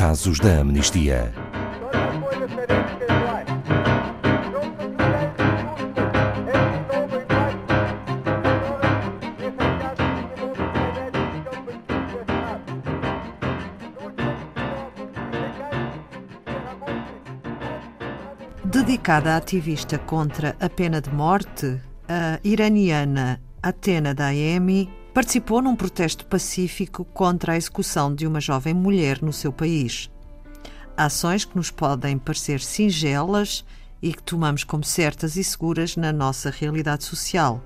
casos da amnistia. Dedicada à ativista contra a pena de morte, a iraniana Atena Daemi participou num protesto pacífico contra a execução de uma jovem mulher no seu país. Ações que nos podem parecer singelas e que tomamos como certas e seguras na nossa realidade social,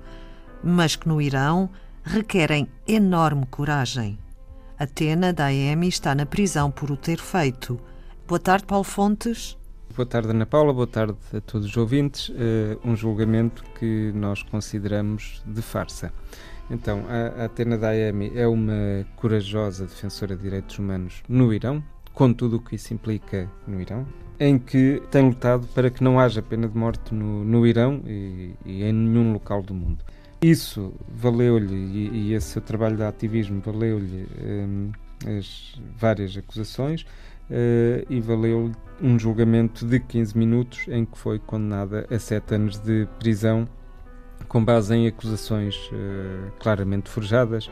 mas que no Irão requerem enorme coragem. Atena Daemi está na prisão por o ter feito. Boa tarde, Paulo Fontes. Boa tarde, Ana Paula. Boa tarde a todos os ouvintes. Uh, um julgamento que nós consideramos de farsa. Então, a Atena Daemi é uma corajosa defensora de direitos humanos no Irão, com tudo o que isso implica no Irão, em que tem lutado para que não haja pena de morte no, no Irão e, e, em nenhum local do mundo. Isso valeu-lhe, e, e, esse seu trabalho de ativismo valeu-lhe um, as várias acusações, uh, e valeu um julgamento de 15 minutos em que foi condenada a 7 anos de prisão com base em acusações uh, claramente forjadas,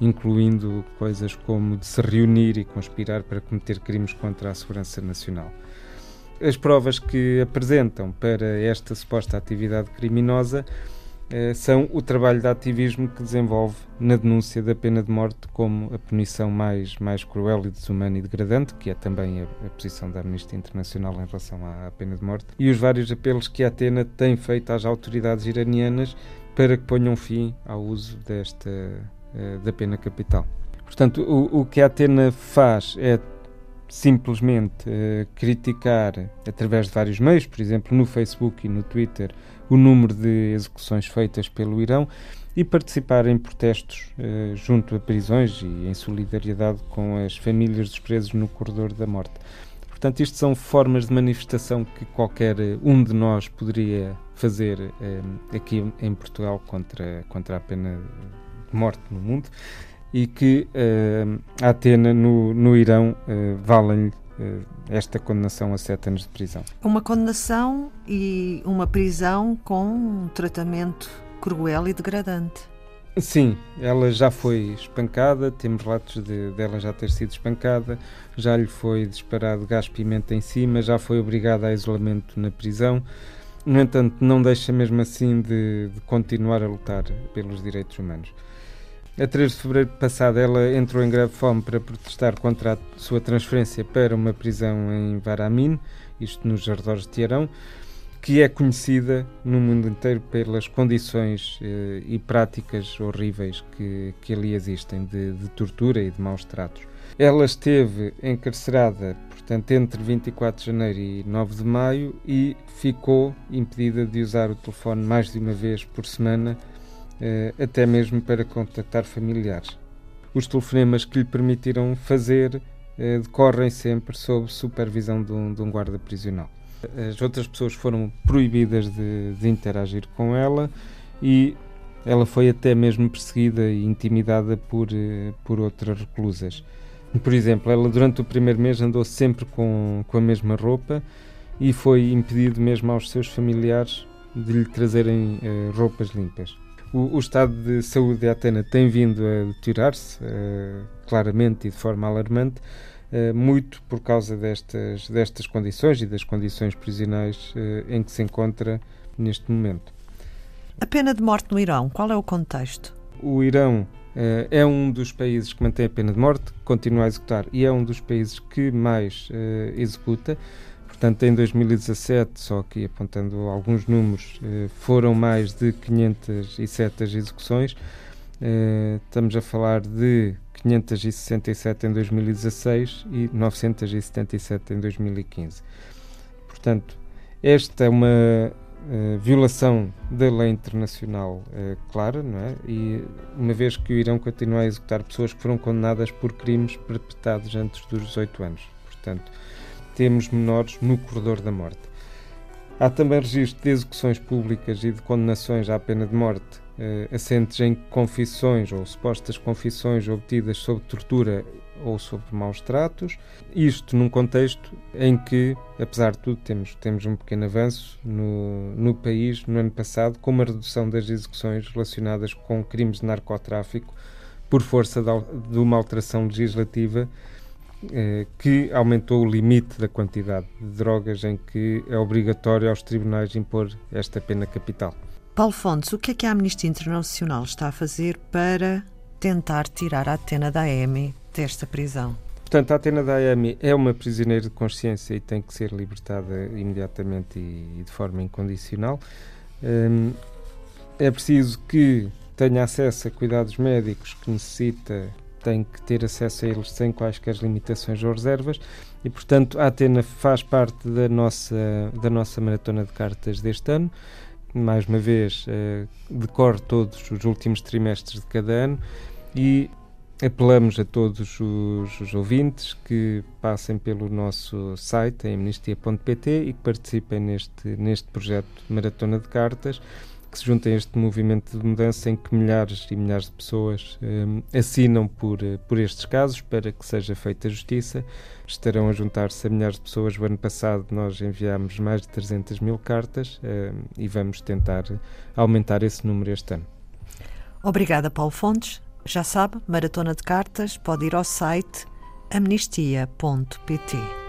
incluindo coisas como de se reunir e conspirar para cometer crimes contra a segurança nacional. As provas que apresentam para esta suposta atividade criminosa são o trabalho de ativismo que desenvolve na denúncia da pena de morte como a punição mais, mais cruel e desumana e degradante, que é também a, a posição da Amnistia Internacional em relação à, à, pena de morte, e os vários apelos que a Atena tem feito às autoridades iranianas para que ponham fim ao uso desta uh, da pena capital. Portanto, o, o que a Atena faz é simplesmente uh, criticar através de vários meios, por exemplo, no Facebook e no Twitter, o número de execuções feitas pelo Irão e participar em protestos eh, junto a prisões e em solidariedade com as famílias dos presos no corredor da morte. Portanto, isto são formas de manifestação que qualquer eh, um de nós poderia fazer eh, aqui em Portugal contra, contra a pena de morte no mundo e que eh, a Atena no, no Irão eh, valem-lhe eh, esta condenação a sete anos de prisão. Uma condenação e uma prisão com um tratamento cruel e degradante. Sim, ela já foi espancada, temos relatos de, dela já ter sido espancada, já lhe foi disparado gás-pimenta em cima, já foi obrigada a isolamento na prisão. No entanto, não deixa mesmo assim de, de continuar a lutar pelos direitos humanos. A 3 de fevereiro passado, ela entrou em greve de fome para protestar contra a sua transferência para uma prisão em Varamin, isto nos arredores de Teherão, que é conhecida no mundo inteiro pelas condições eh, e práticas horríveis que, que ali existem, de, de tortura e de maus tratos. Ela esteve encarcerada, portanto, entre 24 de janeiro e 9 de maio e ficou impedida de usar o telefone mais de uma vez por semana até mesmo para contactar familiares. Os telefonemas que lhe permitiram fazer eh, decorrem sempre sob supervisão de um, de um, guarda prisional. As outras pessoas foram proibidas de, de interagir com ela e ela foi até mesmo perseguida e intimidada por, eh, por outras reclusas. Por exemplo, ela durante o primeiro mês andou sempre com, com a mesma roupa e foi impedido mesmo aos seus familiares de lhe trazerem uh, roupas limpas. O, o, estado de saúde de Atena tem vindo a deteriorar-se uh, claramente e de forma alarmante, uh, muito por causa destas, destas condições e das condições prisionais uh, em que se encontra neste momento. A pena de morte no Irão, qual é o contexto? O Irão é um dos países que mantém a pena de morte, continua a executar e é um dos países que mais executa. Portanto, em 2017, só aqui apontando alguns números, eh, foram mais de 507 execuções. Eh, estamos a falar de 567 em 2016 e 977 em 2015. Portanto, esta é uma uh, violação da lei internacional clara, não é? E uma vez que o Irão continua a executar pessoas que foram condenadas por crimes perpetrados antes dos 18 anos. Portanto, temos menores no corredor da morte. Há também registro de execuções públicas e de condenações à pena de morte uh, assentes em confissões ou supostas confissões obtidas sob tortura ou sobre maus tratos. Isto num contexto em que, apesar de tudo, temos, temos um pequeno avanço no, no país no ano passado, com uma redução das execuções relacionadas com crimes de narcotráfico por força de uma alteração legislativa eh, que aumentou o limite da quantidade de drogas em que é obrigatório aos tribunais impor esta pena capital. Paulo Fontes, o que é que a Amnistia Internacional está a fazer para tentar tirar a Atena da EMI desta prisão? Portanto, a Atena da EMI é uma prisioneira de consciência e tem que ser libertada imediatamente e, de forma incondicional. Hum, é preciso que tenha acesso a cuidados médicos que necessita, tem que ter acesso a eles sem quaisquer limitações ou reservas e, portanto, a Atena faz parte da nossa, da nossa maratona de cartas deste ano. Mais uma vez, uh, decorre todos os últimos trimestres de cada ano e apelamos a todos os, os, ouvintes que passem pelo nosso site, amnistia.pt, e que participem neste, neste projeto Maratona de Cartas que se juntem a este movimento de mudança em que milhares e milhares de pessoas um, assinam por, eh, por estes casos para que seja feita justiça. Estarão a juntar-se a milhares de pessoas. O ano passado nós enviámos mais de 300 mil cartas um, e vamos tentar aumentar esse número este ano. Obrigada, Paulo Fontes. Já sabe, Maratona de Cartas, pode ir ao site amnistia.pt.